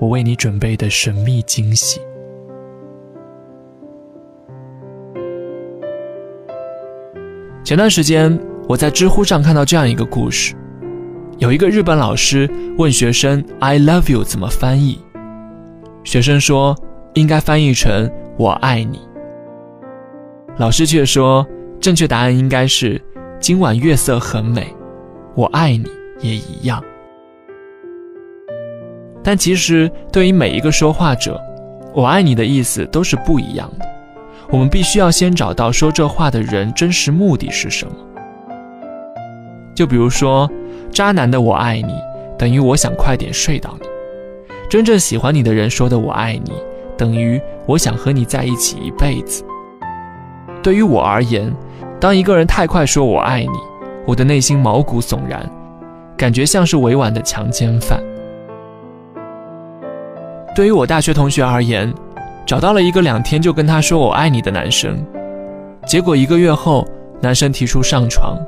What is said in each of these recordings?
我为你准备的神秘惊喜。前段时间，我在知乎上看到这样一个故事：有一个日本老师问学生 “I love you” 怎么翻译，学生说应该翻译成“我爱你”。老师却说正确答案应该是“今晚月色很美，我爱你也一样”。但其实，对于每一个说话者，“我爱你”的意思都是不一样的。我们必须要先找到说这话的人真实目的是什么。就比如说，渣男的“我爱你”等于我想快点睡到你；真正喜欢你的人说的“我爱你”等于我想和你在一起一辈子。对于我而言，当一个人太快说我爱你，我的内心毛骨悚然，感觉像是委婉的强奸犯。对于我大学同学而言，找到了一个两天就跟他说我爱你的男生，结果一个月后，男生提出上床，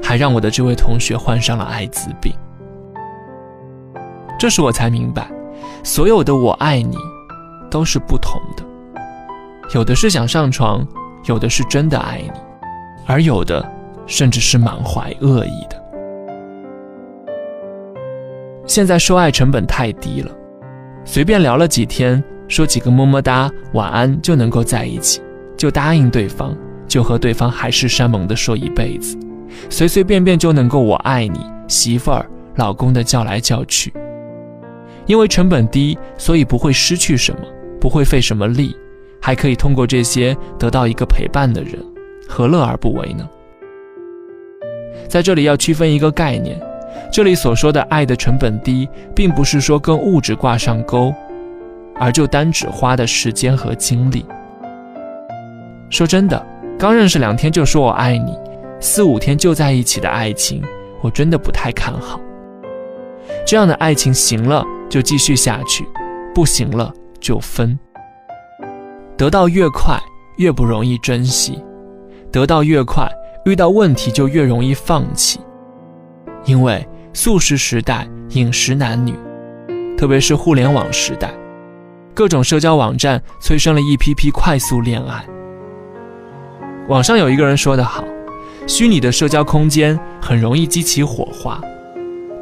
还让我的这位同学患上了艾滋病。这时我才明白，所有的我爱你，都是不同的，有的是想上床，有的是真的爱你，而有的甚至是满怀恶意的。现在说爱成本太低了，随便聊了几天。说几个么么哒、晚安就能够在一起，就答应对方，就和对方海誓山盟的说一辈子，随随便便就能够我爱你、媳妇儿、老公的叫来叫去。因为成本低，所以不会失去什么，不会费什么力，还可以通过这些得到一个陪伴的人，何乐而不为呢？在这里要区分一个概念，这里所说的爱的成本低，并不是说跟物质挂上钩。而就单指花的时间和精力。说真的，刚认识两天就说我爱你，四五天就在一起的爱情，我真的不太看好。这样的爱情行了就继续下去，不行了就分。得到越快越不容易珍惜，得到越快遇到问题就越容易放弃。因为速食时代，饮食男女，特别是互联网时代。各种社交网站催生了一批批快速恋爱。网上有一个人说得好，虚拟的社交空间很容易激起火花，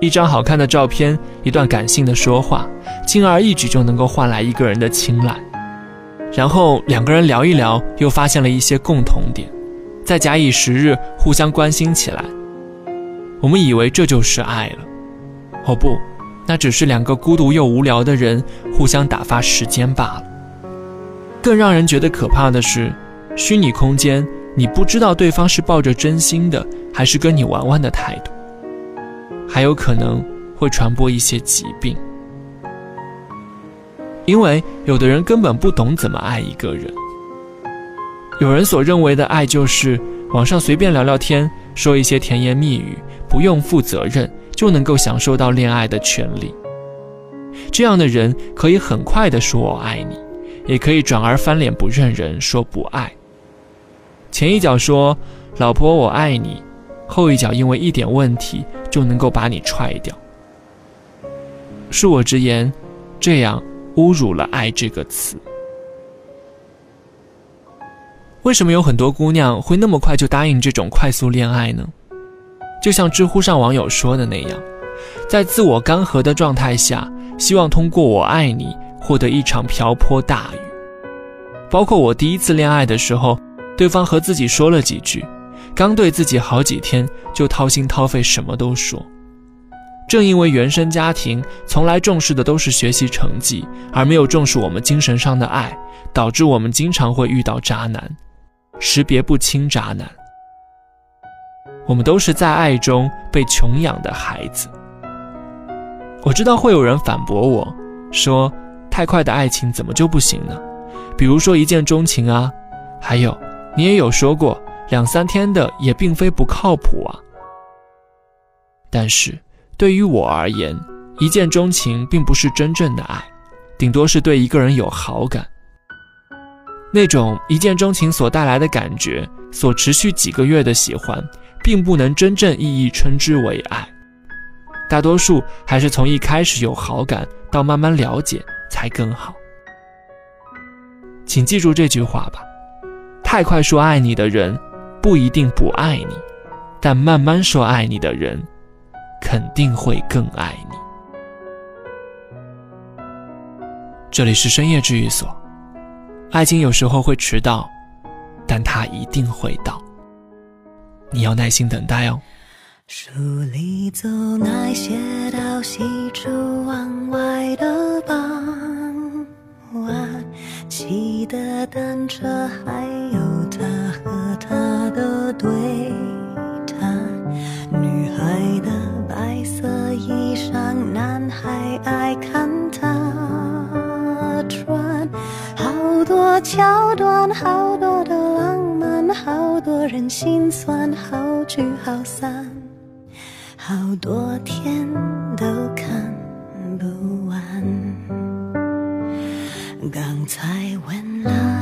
一张好看的照片，一段感性的说话，轻而易举就能够换来一个人的青睐。然后两个人聊一聊，又发现了一些共同点，再假以时日，互相关心起来。我们以为这就是爱了，哦不。那只是两个孤独又无聊的人互相打发时间罢了。更让人觉得可怕的是，虚拟空间，你不知道对方是抱着真心的，还是跟你玩玩的态度，还有可能会传播一些疾病。因为有的人根本不懂怎么爱一个人。有人所认为的爱，就是网上随便聊聊天，说一些甜言蜜语，不用负责任。就能够享受到恋爱的权利。这样的人可以很快的说我爱你，也可以转而翻脸不认人，说不爱。前一脚说老婆我爱你，后一脚因为一点问题就能够把你踹掉。恕我直言，这样侮辱了爱这个词。为什么有很多姑娘会那么快就答应这种快速恋爱呢？就像知乎上网友说的那样，在自我干涸的状态下，希望通过“我爱你”获得一场瓢泼大雨。包括我第一次恋爱的时候，对方和自己说了几句，刚对自己好几天，就掏心掏肺什么都说。正因为原生家庭从来重视的都是学习成绩，而没有重视我们精神上的爱，导致我们经常会遇到渣男，识别不清渣男。我们都是在爱中被穷养的孩子。我知道会有人反驳我，说太快的爱情怎么就不行呢？比如说一见钟情啊，还有你也有说过两三天的也并非不靠谱啊。但是对于我而言，一见钟情并不是真正的爱，顶多是对一个人有好感。那种一见钟情所带来的感觉，所持续几个月的喜欢，并不能真正意义称之为爱。大多数还是从一开始有好感到慢慢了解才更好。请记住这句话吧：太快说爱你的人，不一定不爱你；但慢慢说爱你的人，肯定会更爱你。这里是深夜治愈所。爱情有时候会迟到，但它一定会到。你要耐心等待哦。书里走那些到西出望外的傍晚，骑的单车，还有他和她的对谈。女孩的白色衣裳，男孩爱看桥段，好多的浪漫，好多人心酸，好聚好散。好多天都看不完。刚才问了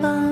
吧。